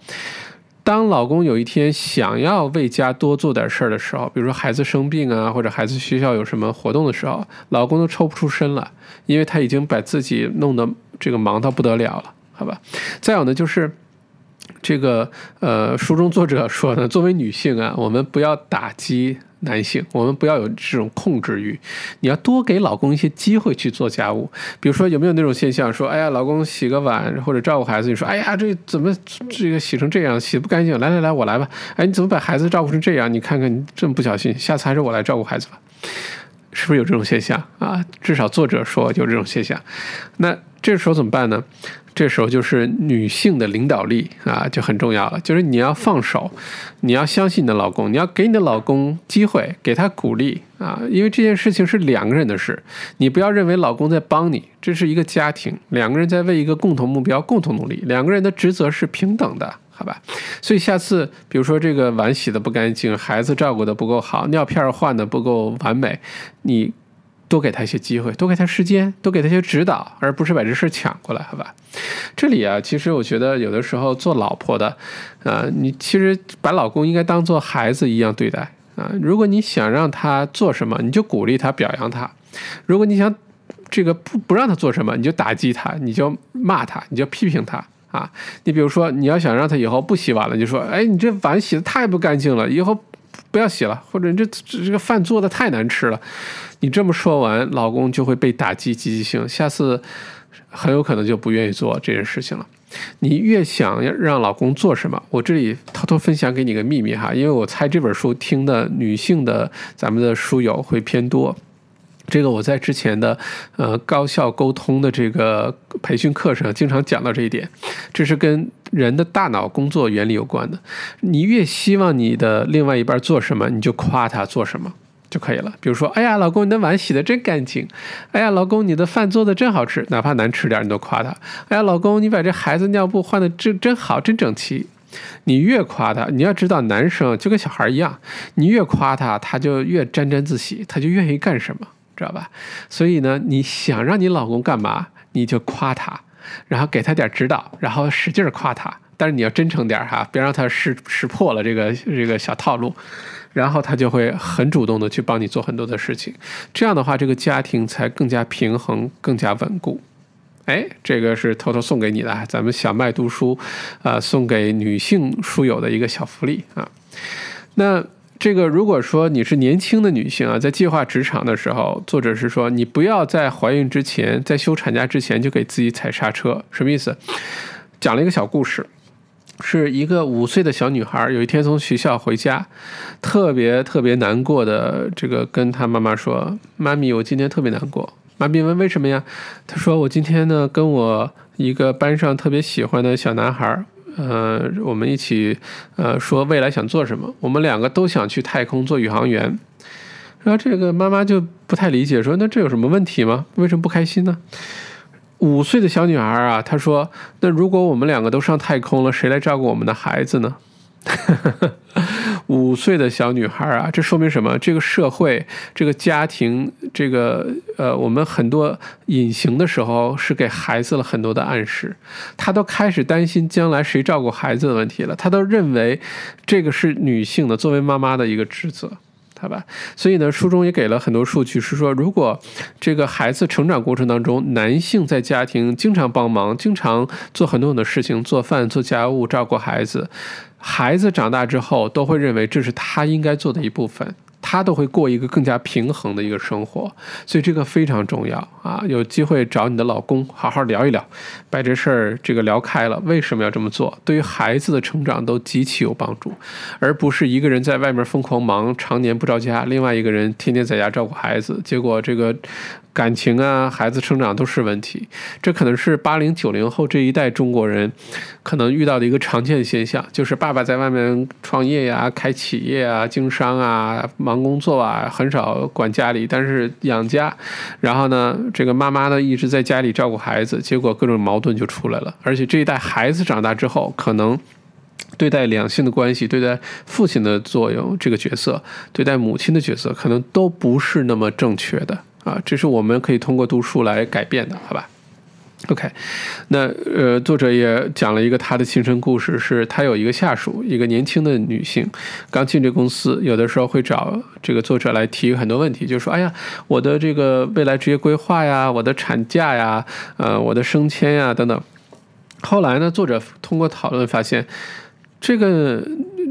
[SPEAKER 2] 当老公有一天想要为家多做点事儿的时候，比如说孩子生病啊，或者孩子学校有什么活动的时候，老公都抽不出身了，因为他已经把自己弄得这个忙到不得了了，好吧。再有呢就是。这个呃，书中作者说呢，作为女性啊，我们不要打击男性，我们不要有这种控制欲，你要多给老公一些机会去做家务。比如说，有没有那种现象，说，哎呀，老公洗个碗或者照顾孩子，你说，哎呀，这怎么这个洗成这样，洗不干净？来来来，我来吧。哎，你怎么把孩子照顾成这样？你看看，你这么不小心，下次还是我来照顾孩子吧。是不是有这种现象啊？至少作者说有这种现象。那这时候怎么办呢？这时候就是女性的领导力啊，就很重要了。就是你要放手，你要相信你的老公，你要给你的老公机会，给他鼓励啊。因为这件事情是两个人的事，你不要认为老公在帮你，这是一个家庭，两个人在为一个共同目标共同努力，两个人的职责是平等的，好吧？所以下次，比如说这个碗洗的不干净，孩子照顾的不够好，尿片换的不够完美，你。多给他一些机会，多给他时间，多给他一些指导，而不是把这事抢过来，好吧？这里啊，其实我觉得有的时候做老婆的，啊，你其实把老公应该当做孩子一样对待啊。如果你想让他做什么，你就鼓励他、表扬他；如果你想这个不不让他做什么，你就打击他，你就骂他，你就批评他啊。你比如说，你要想让他以后不洗碗了，你就说：“哎，你这碗洗的太不干净了，以后不要洗了。”或者你这这个饭做的太难吃了。你这么说完，老公就会被打击积极性，下次很有可能就不愿意做这件事情了。你越想要让老公做什么，我这里偷偷分享给你个秘密哈，因为我猜这本书听的女性的咱们的书友会偏多。这个我在之前的呃高效沟通的这个培训课上经常讲到这一点，这是跟人的大脑工作原理有关的。你越希望你的另外一半做什么，你就夸他做什么。就可以了。比如说，哎呀，老公，你的碗洗的真干净。哎呀，老公，你的饭做的真好吃，哪怕难吃点，你都夸他。哎呀，老公，你把这孩子尿布换的真真好，真整齐。你越夸他，你要知道，男生就跟小孩一样，你越夸他，他就越沾沾自喜，他就愿意干什么，知道吧？所以呢，你想让你老公干嘛，你就夸他，然后给他点指导，然后使劲夸他。但是你要真诚点哈，别让他识识破了这个这个小套路。然后他就会很主动的去帮你做很多的事情，这样的话，这个家庭才更加平衡、更加稳固。哎，这个是偷偷送给你的，咱们小麦读书，啊，送给女性书友的一个小福利啊。那这个如果说你是年轻的女性啊，在计划职场的时候，作者是说你不要在怀孕之前，在休产假之前就给自己踩刹车，什么意思？讲了一个小故事。是一个五岁的小女孩，有一天从学校回家，特别特别难过的，这个跟她妈妈说：“妈咪，我今天特别难过。”妈咪问：“为什么呀？”她说：“我今天呢，跟我一个班上特别喜欢的小男孩，呃，我们一起，呃，说未来想做什么。我们两个都想去太空做宇航员。”然后这个妈妈就不太理解，说：“那这有什么问题吗？为什么不开心呢？”五岁的小女孩啊，她说：“那如果我们两个都上太空了，谁来照顾我们的孩子呢？” 五岁的小女孩啊，这说明什么？这个社会、这个家庭、这个呃，我们很多隐形的时候是给孩子了很多的暗示，她都开始担心将来谁照顾孩子的问题了。她都认为这个是女性的作为妈妈的一个职责。好吧，所以呢，书中也给了很多数据，是说，如果这个孩子成长过程当中，男性在家庭经常帮忙，经常做很多很多事情，做饭、做家务、照顾孩子，孩子长大之后都会认为这是他应该做的一部分，他都会过一个更加平衡的一个生活。所以这个非常重要啊！有机会找你的老公好好聊一聊，把这事儿这个聊开了，为什么要这么做？对于孩子的成长都极其有帮助，而不是一个人在外面疯狂忙，常年不着家，另外一个人天天在家照顾孩子，结果这个。感情啊，孩子成长都是问题，这可能是八零九零后这一代中国人可能遇到的一个常见现象，就是爸爸在外面创业呀、开企业啊、经商啊、忙工作啊，很少管家里，但是养家。然后呢，这个妈妈呢一直在家里照顾孩子，结果各种矛盾就出来了。而且这一代孩子长大之后，可能对待两性的关系、对待父亲的作用这个角色、对待母亲的角色，可能都不是那么正确的。啊，这是我们可以通过读书来改变的，好吧？OK，那呃，作者也讲了一个他的亲身故事，是他有一个下属，一个年轻的女性，刚进这公司，有的时候会找这个作者来提很多问题，就说：“哎呀，我的这个未来职业规划呀，我的产假呀，呃，我的升迁呀，等等。”后来呢，作者通过讨论发现，这个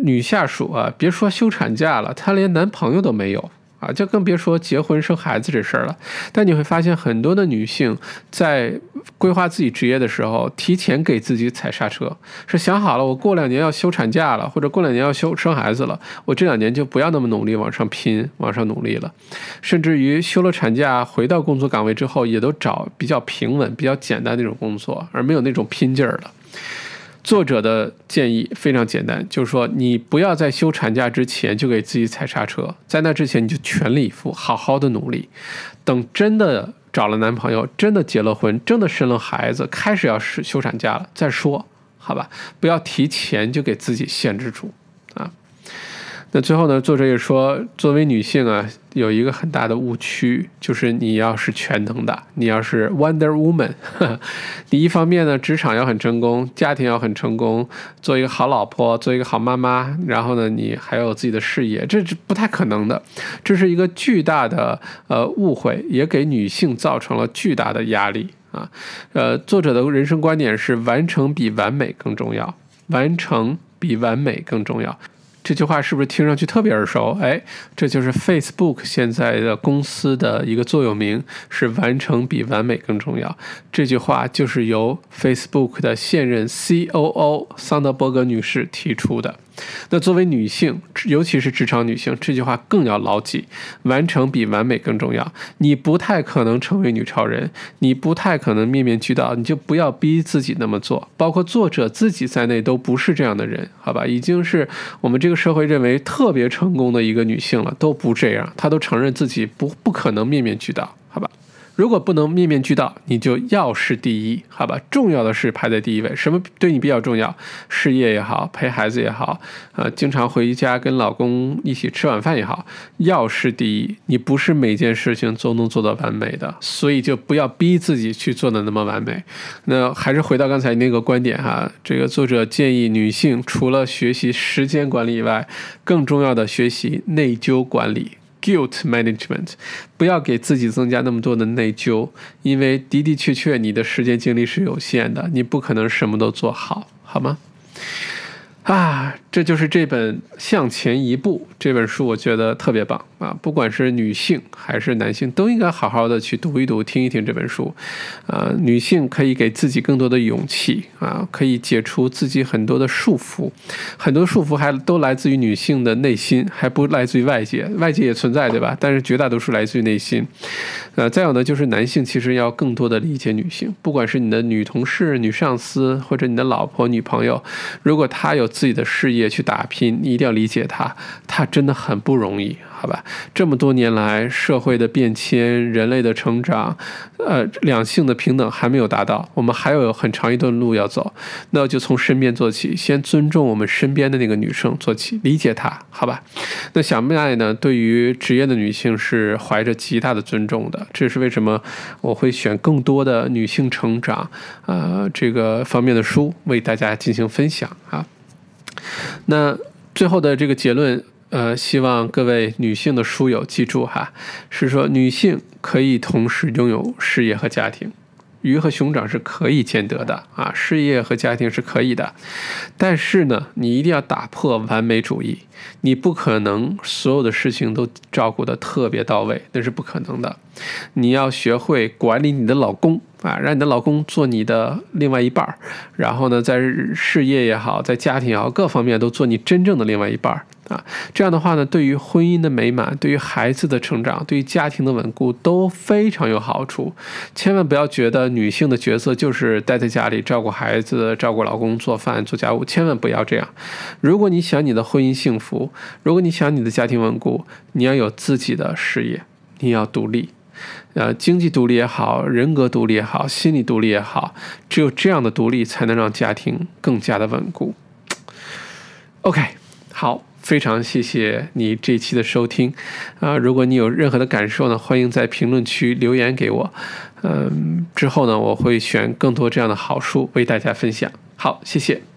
[SPEAKER 2] 女下属啊，别说休产假了，她连男朋友都没有。啊，就更别说结婚生孩子这事儿了。但你会发现，很多的女性在规划自己职业的时候，提前给自己踩刹车，是想好了，我过两年要休产假了，或者过两年要休生孩子了，我这两年就不要那么努力往上拼，往上努力了。甚至于休了产假，回到工作岗位之后，也都找比较平稳、比较简单那种工作，而没有那种拼劲儿了。作者的建议非常简单，就是说你不要在休产假之前就给自己踩刹车，在那之前你就全力以赴，好好的努力，等真的找了男朋友，真的结了婚，真的生了孩子，开始要休休产假了再说，好吧？不要提前就给自己限制住。那最后呢，作者也说，作为女性啊，有一个很大的误区，就是你要是全能的，你要是 Wonder Woman，你一方面呢，职场要很成功，家庭要很成功，做一个好老婆，做一个好妈妈，然后呢，你还有自己的事业，这是不太可能的，这是一个巨大的呃误会，也给女性造成了巨大的压力啊。呃，作者的人生观点是，完成比完美更重要，完成比完美更重要。这句话是不是听上去特别耳熟？哎，这就是 Facebook 现在的公司的一个座右铭，是完成比完美更重要。这句话就是由 Facebook 的现任 COO 桑德伯格女士提出的。那作为女性，尤其是职场女性，这句话更要牢记：完成比完美更重要。你不太可能成为女超人，你不太可能面面俱到，你就不要逼自己那么做。包括作者自己在内，都不是这样的人，好吧？已经是我们这个社会认为特别成功的一个女性了，都不这样，她都承认自己不不可能面面俱到，好吧？如果不能面面俱到，你就要事第一，好吧？重要的事排在第一位。什么对你比较重要？事业也好，陪孩子也好，呃，经常回家跟老公一起吃晚饭也好，要事第一。你不是每件事情都能做到完美的，所以就不要逼自己去做的那么完美。那还是回到刚才那个观点哈，这个作者建议女性除了学习时间管理以外，更重要的学习内疚管理。Guilt management，不要给自己增加那么多的内疚，因为的的确确你的时间精力是有限的，你不可能什么都做好，好吗？啊，这就是这本《向前一步》这本书，我觉得特别棒啊！不管是女性还是男性，都应该好好的去读一读、听一听这本书。啊，女性可以给自己更多的勇气啊，可以解除自己很多的束缚，很多束缚还都来自于女性的内心，还不来自于外界。外界也存在，对吧？但是绝大多数来自于内心。呃，再有呢，就是男性其实要更多的理解女性，不管是你的女同事、女上司，或者你的老婆、女朋友，如果她有自己的事业去打拼，你一定要理解她，她真的很不容易。好吧，这么多年来，社会的变迁，人类的成长，呃，两性的平等还没有达到，我们还有很长一段路要走。那就从身边做起，先尊重我们身边的那个女生做起，理解她，好吧？那小麦呢？对于职业的女性是怀着极大的尊重的，这是为什么我会选更多的女性成长，呃，这个方面的书为大家进行分享啊。那最后的这个结论。呃，希望各位女性的书友记住哈，是说女性可以同时拥有事业和家庭，鱼和熊掌是可以兼得的啊，事业和家庭是可以的，但是呢，你一定要打破完美主义，你不可能所有的事情都照顾得特别到位，那是不可能的。你要学会管理你的老公啊，让你的老公做你的另外一半儿，然后呢，在事业也好，在家庭也好，各方面都做你真正的另外一半儿。啊，这样的话呢，对于婚姻的美满，对于孩子的成长，对于家庭的稳固都非常有好处。千万不要觉得女性的角色就是待在家里照顾孩子、照顾老公、做饭、做家务，千万不要这样。如果你想你的婚姻幸福，如果你想你的家庭稳固，你要有自己的事业，你要独立，呃，经济独立也好，人格独立也好，心理独立也好，只有这样的独立，才能让家庭更加的稳固。OK，好。非常谢谢你这一期的收听，啊，如果你有任何的感受呢，欢迎在评论区留言给我，嗯，之后呢，我会选更多这样的好书为大家分享。好，谢谢。